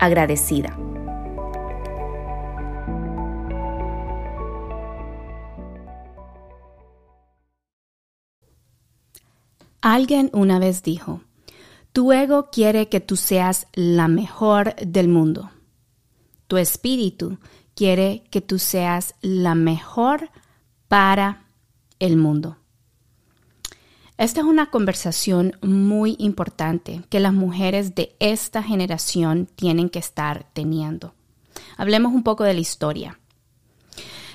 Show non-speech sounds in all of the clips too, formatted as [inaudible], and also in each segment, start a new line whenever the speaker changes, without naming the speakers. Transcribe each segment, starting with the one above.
agradecida. Alguien una vez dijo, tu ego quiere que tú seas la mejor del mundo. Tu espíritu quiere que tú seas la mejor para el mundo. Esta es una conversación muy importante que las mujeres de esta generación tienen que estar teniendo. Hablemos un poco de la historia.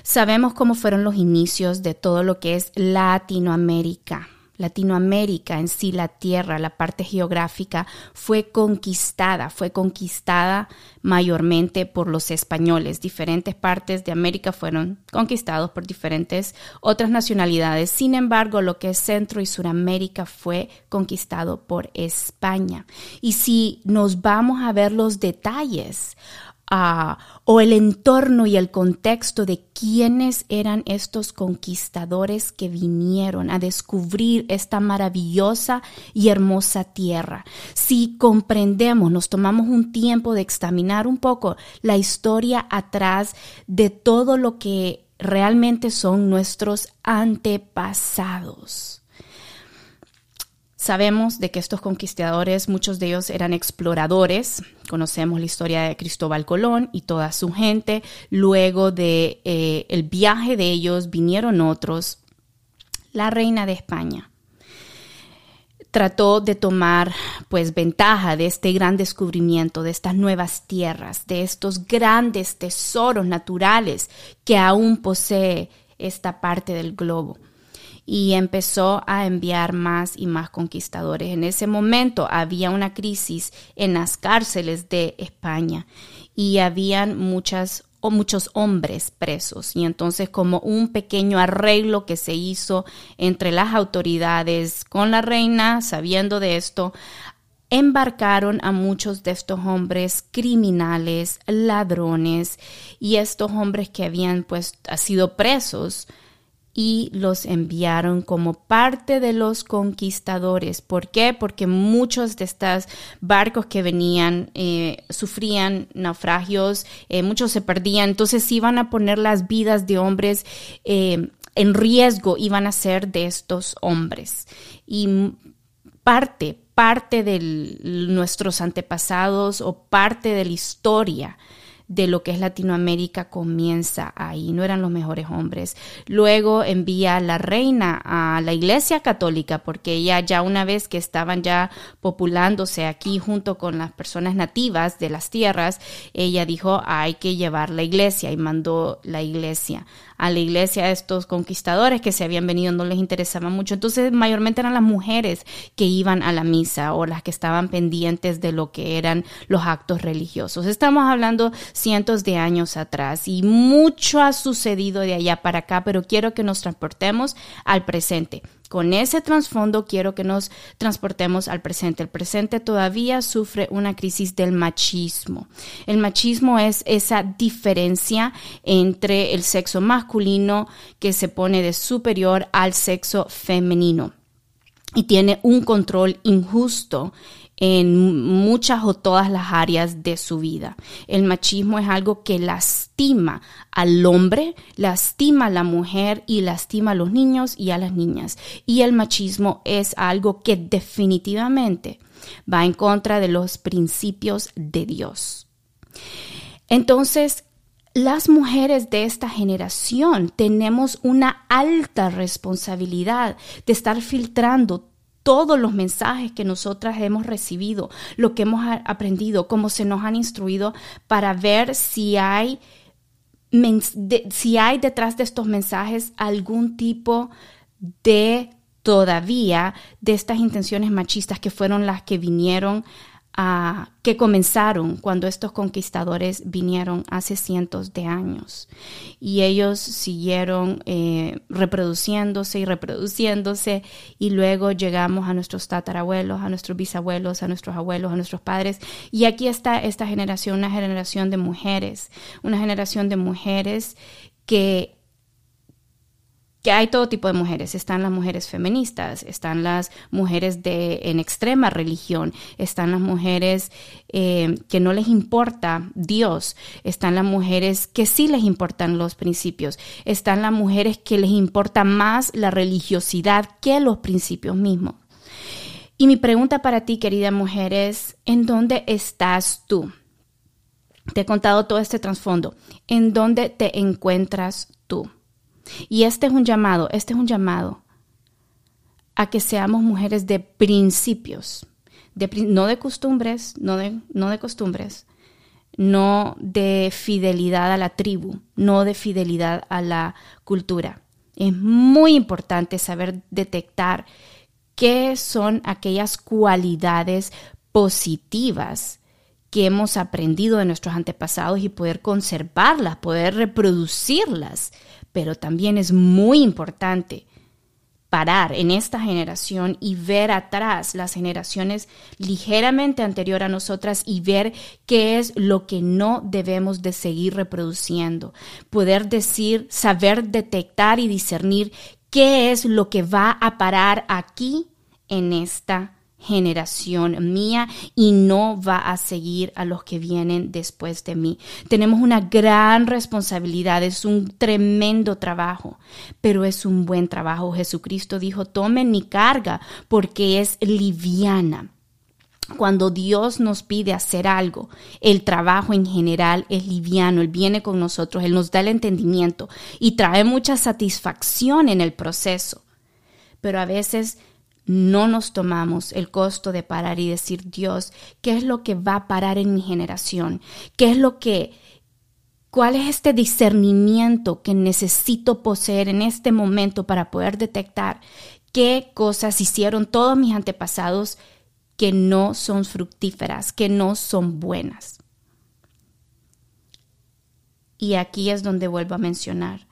Sabemos cómo fueron los inicios de todo lo que es Latinoamérica. Latinoamérica en sí, la tierra, la parte geográfica, fue conquistada, fue conquistada mayormente por los españoles. Diferentes partes de América fueron conquistados por diferentes otras nacionalidades. Sin embargo, lo que es Centro y Suramérica fue conquistado por España. Y si nos vamos a ver los detalles, o el entorno y el contexto de quiénes eran estos conquistadores que vinieron a descubrir esta maravillosa y hermosa tierra. Si comprendemos, nos tomamos un tiempo de examinar un poco la historia atrás de todo lo que realmente son nuestros antepasados. Sabemos de que estos conquistadores, muchos de ellos eran exploradores. Conocemos la historia de Cristóbal Colón y toda su gente. Luego de eh, el viaje de ellos vinieron otros. La reina de España trató de tomar pues ventaja de este gran descubrimiento, de estas nuevas tierras, de estos grandes tesoros naturales que aún posee esta parte del globo y empezó a enviar más y más conquistadores. En ese momento había una crisis en las cárceles de España y habían muchas o muchos hombres presos y entonces como un pequeño arreglo que se hizo entre las autoridades con la reina sabiendo de esto embarcaron a muchos de estos hombres criminales, ladrones y estos hombres que habían pues sido presos y los enviaron como parte de los conquistadores. ¿Por qué? Porque muchos de estos barcos que venían eh, sufrían naufragios, eh, muchos se perdían, entonces iban a poner las vidas de hombres eh, en riesgo, iban a ser de estos hombres. Y parte, parte de nuestros antepasados o parte de la historia de lo que es Latinoamérica comienza ahí, no eran los mejores hombres. Luego envía a la reina a la iglesia católica, porque ella ya una vez que estaban ya populándose aquí junto con las personas nativas de las tierras, ella dijo hay que llevar la iglesia y mandó la iglesia a la iglesia a estos conquistadores que se habían venido no les interesaba mucho. Entonces, mayormente eran las mujeres que iban a la misa o las que estaban pendientes de lo que eran los actos religiosos. Estamos hablando cientos de años atrás y mucho ha sucedido de allá para acá, pero quiero que nos transportemos al presente. Con ese trasfondo quiero que nos transportemos al presente. El presente todavía sufre una crisis del machismo. El machismo es esa diferencia entre el sexo masculino que se pone de superior al sexo femenino. y tiene un control injusto en muchas o todas las áreas de su vida. El machismo es algo que lastima al hombre, lastima a la mujer y lastima a los niños y a las niñas. Y el machismo es algo que definitivamente va en contra de los principios de Dios. Entonces, las mujeres de esta generación tenemos una alta responsabilidad de estar filtrando todos los mensajes que nosotras hemos recibido, lo que hemos aprendido, cómo se nos han instruido para ver si hay, si hay detrás de estos mensajes algún tipo de todavía de estas intenciones machistas que fueron las que vinieron que comenzaron cuando estos conquistadores vinieron hace cientos de años. Y ellos siguieron eh, reproduciéndose y reproduciéndose y luego llegamos a nuestros tatarabuelos, a nuestros bisabuelos, a nuestros abuelos, a nuestros padres. Y aquí está esta generación, una generación de mujeres, una generación de mujeres que que hay todo tipo de mujeres. Están las mujeres feministas, están las mujeres de, en extrema religión, están las mujeres eh, que no les importa Dios, están las mujeres que sí les importan los principios, están las mujeres que les importa más la religiosidad que los principios mismos. Y mi pregunta para ti, querida mujer, es, ¿en dónde estás tú? Te he contado todo este trasfondo. ¿En dónde te encuentras tú? Y este es un llamado, este es un llamado a que seamos mujeres de principios, no de costumbres, no de, costumbres, no de fidelidad a la tribu, no de fidelidad a la cultura. Es muy importante saber detectar qué son aquellas cualidades positivas que hemos aprendido de nuestros antepasados y poder conservarlas, poder reproducirlas pero también es muy importante parar en esta generación y ver atrás las generaciones ligeramente anterior a nosotras y ver qué es lo que no debemos de seguir reproduciendo. Poder decir, saber detectar y discernir qué es lo que va a parar aquí en esta generación mía y no va a seguir a los que vienen después de mí. Tenemos una gran responsabilidad, es un tremendo trabajo, pero es un buen trabajo. Jesucristo dijo, tomen mi carga porque es liviana. Cuando Dios nos pide hacer algo, el trabajo en general es liviano, Él viene con nosotros, Él nos da el entendimiento y trae mucha satisfacción en el proceso. Pero a veces no nos tomamos el costo de parar y decir, Dios, ¿qué es lo que va a parar en mi generación? ¿Qué es lo que, cuál es este discernimiento que necesito poseer en este momento para poder detectar qué cosas hicieron todos mis antepasados que no son fructíferas, que no son buenas? Y aquí es donde vuelvo a mencionar.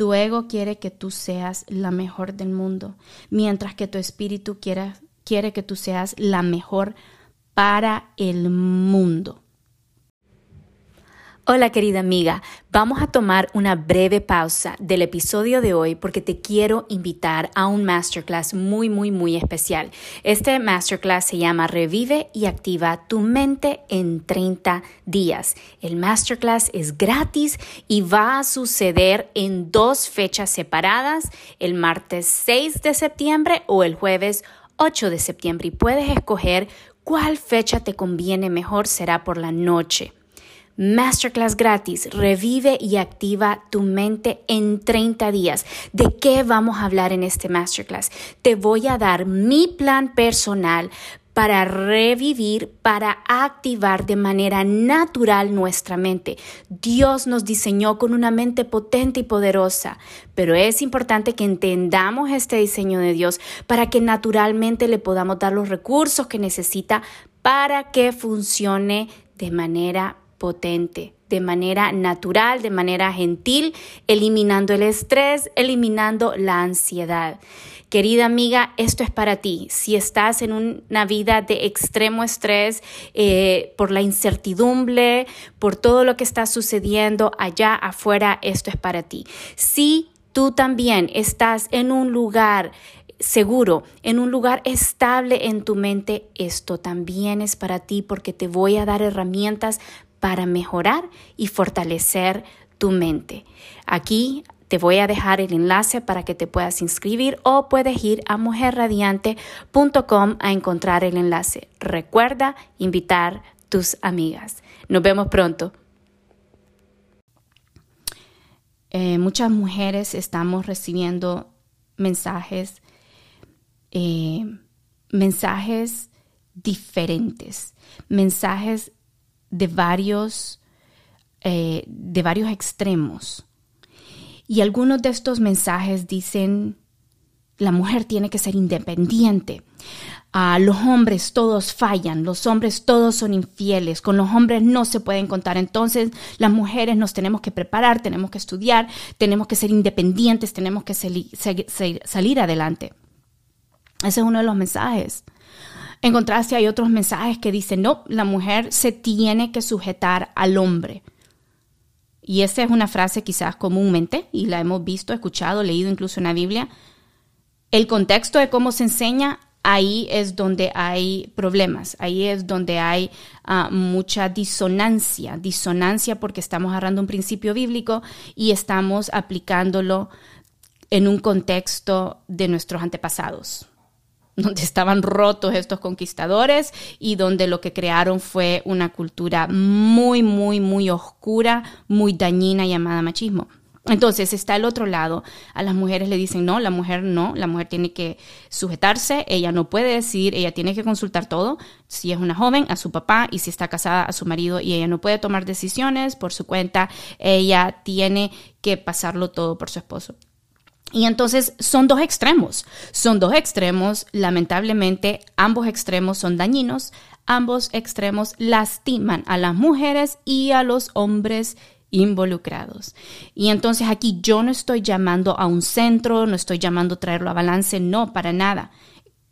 Tu ego quiere que tú seas la mejor del mundo, mientras que tu espíritu quiere, quiere que tú seas la mejor para el mundo. Hola querida amiga, vamos a tomar una breve pausa del episodio de hoy porque te quiero invitar a un masterclass muy, muy, muy especial. Este masterclass se llama Revive y activa tu mente en 30 días. El masterclass es gratis y va a suceder en dos fechas separadas, el martes 6 de septiembre o el jueves 8 de septiembre y puedes escoger cuál fecha te conviene mejor, será por la noche. Masterclass gratis, revive y activa tu mente en 30 días. ¿De qué vamos a hablar en este masterclass? Te voy a dar mi plan personal para revivir, para activar de manera natural nuestra mente. Dios nos diseñó con una mente potente y poderosa, pero es importante que entendamos este diseño de Dios para que naturalmente le podamos dar los recursos que necesita para que funcione de manera potente, de manera natural, de manera gentil, eliminando el estrés, eliminando la ansiedad. Querida amiga, esto es para ti. Si estás en una vida de extremo estrés eh, por la incertidumbre, por todo lo que está sucediendo allá afuera, esto es para ti. Si tú también estás en un lugar seguro, en un lugar estable en tu mente, esto también es para ti porque te voy a dar herramientas para mejorar y fortalecer tu mente. Aquí te voy a dejar el enlace para que te puedas inscribir o puedes ir a mujerradiante.com a encontrar el enlace. Recuerda invitar tus amigas. Nos vemos pronto. Eh, muchas mujeres estamos recibiendo mensajes, eh, mensajes diferentes, mensajes de varios, eh, de varios extremos. Y algunos de estos mensajes dicen, la mujer tiene que ser independiente. a los hombres todos fallan, los hombres todos son infieles, con los hombres no se pueden contar. Entonces las mujeres nos tenemos que preparar, tenemos que estudiar, tenemos que ser independientes, tenemos que salir adelante. Ese es uno de los mensajes. En contraste hay otros mensajes que dicen, no, la mujer se tiene que sujetar al hombre. Y esa es una frase quizás comúnmente, y la hemos visto, escuchado, leído incluso en la Biblia. El contexto de cómo se enseña, ahí es donde hay problemas, ahí es donde hay ah, mucha disonancia, disonancia porque estamos agarrando un principio bíblico y estamos aplicándolo en un contexto de nuestros antepasados donde estaban rotos estos conquistadores y donde lo que crearon fue una cultura muy, muy, muy oscura, muy dañina llamada machismo. Entonces está el otro lado. A las mujeres le dicen, no, la mujer no, la mujer tiene que sujetarse, ella no puede decir, ella tiene que consultar todo, si es una joven, a su papá y si está casada, a su marido y ella no puede tomar decisiones por su cuenta, ella tiene que pasarlo todo por su esposo. Y entonces son dos extremos, son dos extremos, lamentablemente ambos extremos son dañinos, ambos extremos lastiman a las mujeres y a los hombres involucrados. Y entonces aquí yo no estoy llamando a un centro, no estoy llamando a traerlo a balance, no, para nada.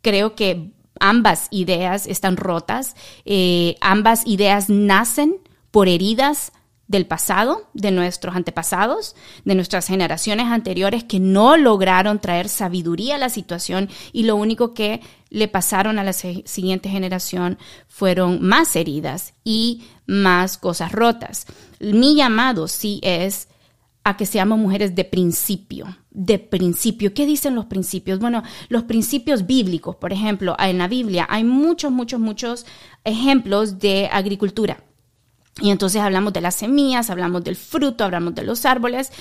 Creo que ambas ideas están rotas, eh, ambas ideas nacen por heridas del pasado, de nuestros antepasados, de nuestras generaciones anteriores que no lograron traer sabiduría a la situación y lo único que le pasaron a la siguiente generación fueron más heridas y más cosas rotas. Mi llamado sí es a que seamos mujeres de principio, de principio. ¿Qué dicen los principios? Bueno, los principios bíblicos, por ejemplo, en la Biblia hay muchos, muchos, muchos ejemplos de agricultura y entonces hablamos de las semillas, hablamos del fruto, hablamos de los árboles.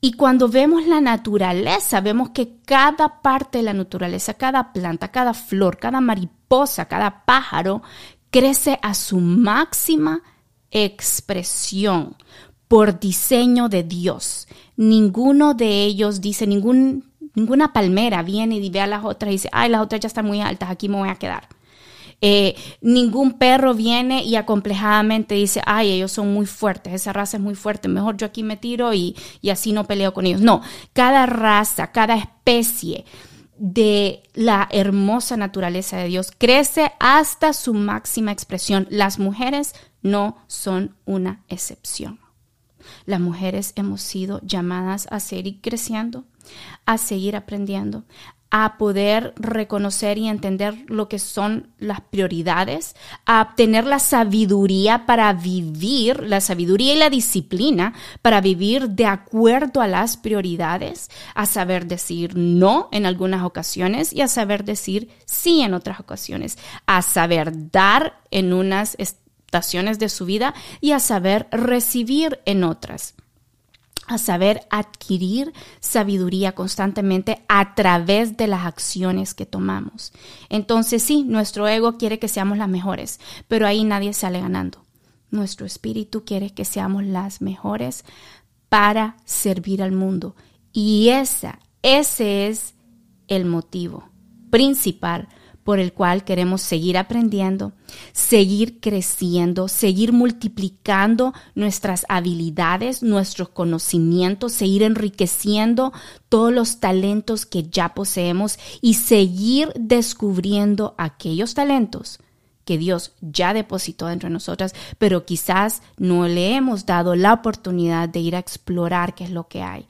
Y cuando vemos la naturaleza, vemos que cada parte de la naturaleza, cada planta, cada flor, cada mariposa, cada pájaro, crece a su máxima expresión por diseño de Dios. Ninguno de ellos dice, ninguna palmera viene y ve a las otras y dice, ay, las otras ya están muy altas, aquí me voy a quedar. Eh, ningún perro viene y acomplejadamente dice, ay, ellos son muy fuertes, esa raza es muy fuerte, mejor yo aquí me tiro y, y así no peleo con ellos. No, cada raza, cada especie de la hermosa naturaleza de Dios crece hasta su máxima expresión. Las mujeres no son una excepción. Las mujeres hemos sido llamadas a seguir creciendo, a seguir aprendiendo, a poder reconocer y entender lo que son las prioridades, a tener la sabiduría para vivir, la sabiduría y la disciplina para vivir de acuerdo a las prioridades, a saber decir no en algunas ocasiones y a saber decir sí en otras ocasiones, a saber dar en unas estaciones de su vida y a saber recibir en otras a saber adquirir sabiduría constantemente a través de las acciones que tomamos. Entonces sí, nuestro ego quiere que seamos las mejores, pero ahí nadie sale ganando. Nuestro espíritu quiere que seamos las mejores para servir al mundo. Y esa, ese es el motivo principal por el cual queremos seguir aprendiendo, seguir creciendo, seguir multiplicando nuestras habilidades, nuestros conocimientos, seguir enriqueciendo todos los talentos que ya poseemos y seguir descubriendo aquellos talentos que Dios ya depositó dentro de nosotras, pero quizás no le hemos dado la oportunidad de ir a explorar qué es lo que hay.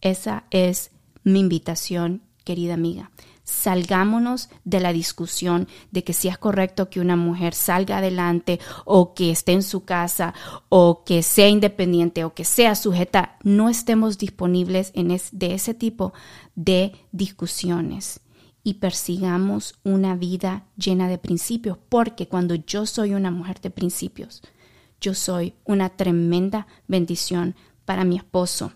Esa es mi invitación querida amiga. Salgámonos de la discusión de que si es correcto que una mujer salga adelante o que esté en su casa o que sea independiente o que sea sujeta. No estemos disponibles en de ese tipo de discusiones y persigamos una vida llena de principios, porque cuando yo soy una mujer de principios, yo soy una tremenda bendición para mi esposo,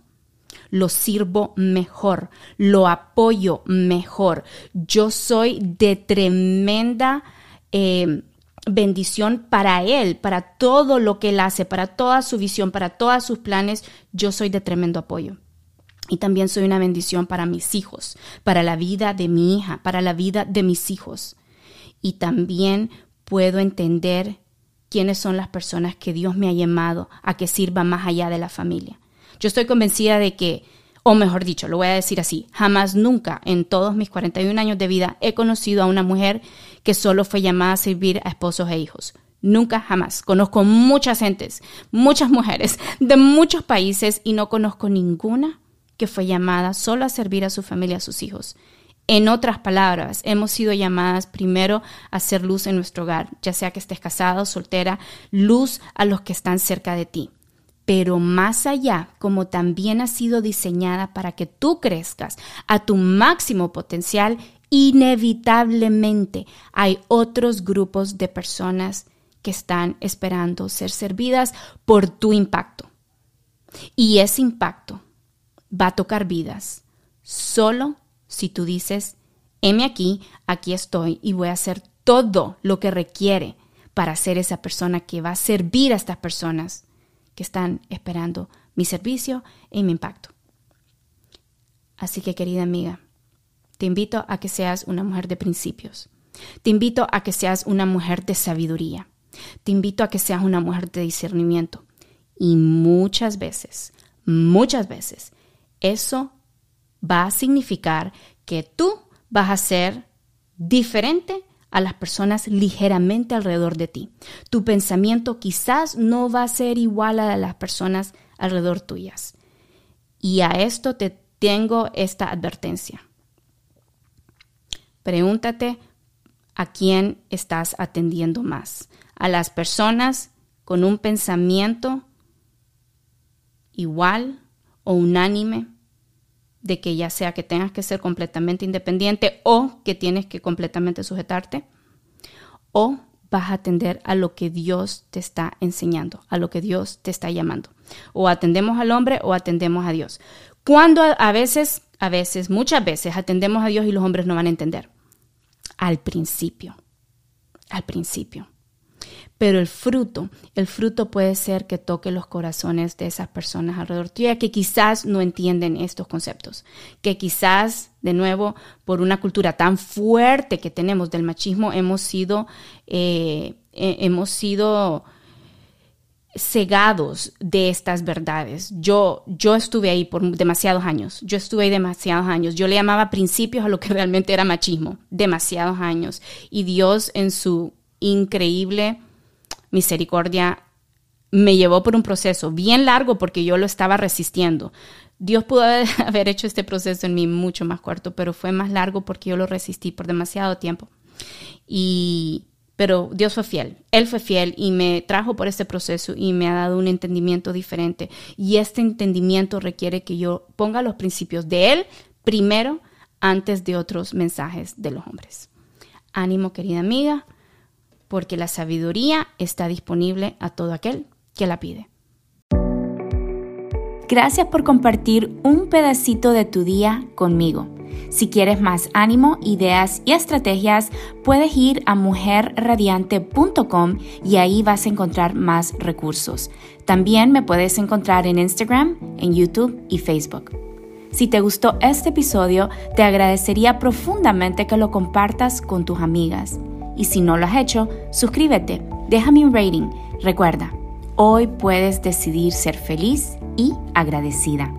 lo sirvo mejor, lo apoyo mejor. Yo soy de tremenda eh, bendición para él, para todo lo que él hace, para toda su visión, para todos sus planes. Yo soy de tremendo apoyo. Y también soy una bendición para mis hijos, para la vida de mi hija, para la vida de mis hijos. Y también puedo entender quiénes son las personas que Dios me ha llamado a que sirva más allá de la familia. Yo estoy convencida de que, o mejor dicho, lo voy a decir así, jamás nunca en todos mis 41 años de vida he conocido a una mujer que solo fue llamada a servir a esposos e hijos. Nunca, jamás. Conozco muchas gentes, muchas mujeres de muchos países y no conozco ninguna que fue llamada solo a servir a su familia, a sus hijos. En otras palabras, hemos sido llamadas primero a hacer luz en nuestro hogar, ya sea que estés casado, soltera, luz a los que están cerca de ti pero más allá, como también ha sido diseñada para que tú crezcas a tu máximo potencial, inevitablemente hay otros grupos de personas que están esperando ser servidas por tu impacto. Y ese impacto va a tocar vidas solo si tú dices, heme aquí, aquí estoy y voy a hacer todo lo que requiere para ser esa persona que va a servir a estas personas que están esperando mi servicio y mi impacto. Así que querida amiga, te invito a que seas una mujer de principios. Te invito a que seas una mujer de sabiduría. Te invito a que seas una mujer de discernimiento. Y muchas veces, muchas veces, eso va a significar que tú vas a ser diferente a las personas ligeramente alrededor de ti. Tu pensamiento quizás no va a ser igual a las personas alrededor tuyas. Y a esto te tengo esta advertencia. Pregúntate a quién estás atendiendo más. A las personas con un pensamiento igual o unánime de que ya sea que tengas que ser completamente independiente o que tienes que completamente sujetarte, o vas a atender a lo que Dios te está enseñando, a lo que Dios te está llamando. O atendemos al hombre o atendemos a Dios. Cuando a veces, a veces, muchas veces atendemos a Dios y los hombres no van a entender. Al principio, al principio. Pero el fruto, el fruto puede ser que toque los corazones de esas personas alrededor tuya que quizás no entienden estos conceptos, que quizás, de nuevo, por una cultura tan fuerte que tenemos del machismo, hemos sido, eh, hemos sido cegados de estas verdades. Yo, yo estuve ahí por demasiados años, yo estuve ahí demasiados años, yo le llamaba principios a lo que realmente era machismo, demasiados años. Y Dios en su increíble misericordia me llevó por un proceso bien largo porque yo lo estaba resistiendo. Dios pudo [laughs] haber hecho este proceso en mí mucho más corto, pero fue más largo porque yo lo resistí por demasiado tiempo. Y pero Dios fue fiel. Él fue fiel y me trajo por este proceso y me ha dado un entendimiento diferente. Y este entendimiento requiere que yo ponga los principios de Él primero antes de otros mensajes de los hombres. Ánimo, querida amiga porque la sabiduría está disponible a todo aquel que la pide. Gracias por compartir un pedacito de tu día conmigo. Si quieres más ánimo, ideas y estrategias, puedes ir a mujerradiante.com y ahí vas a encontrar más recursos. También me puedes encontrar en Instagram, en YouTube y Facebook. Si te gustó este episodio, te agradecería profundamente que lo compartas con tus amigas. Y si no lo has hecho, suscríbete, déjame un rating. Recuerda, hoy puedes decidir ser feliz y agradecida.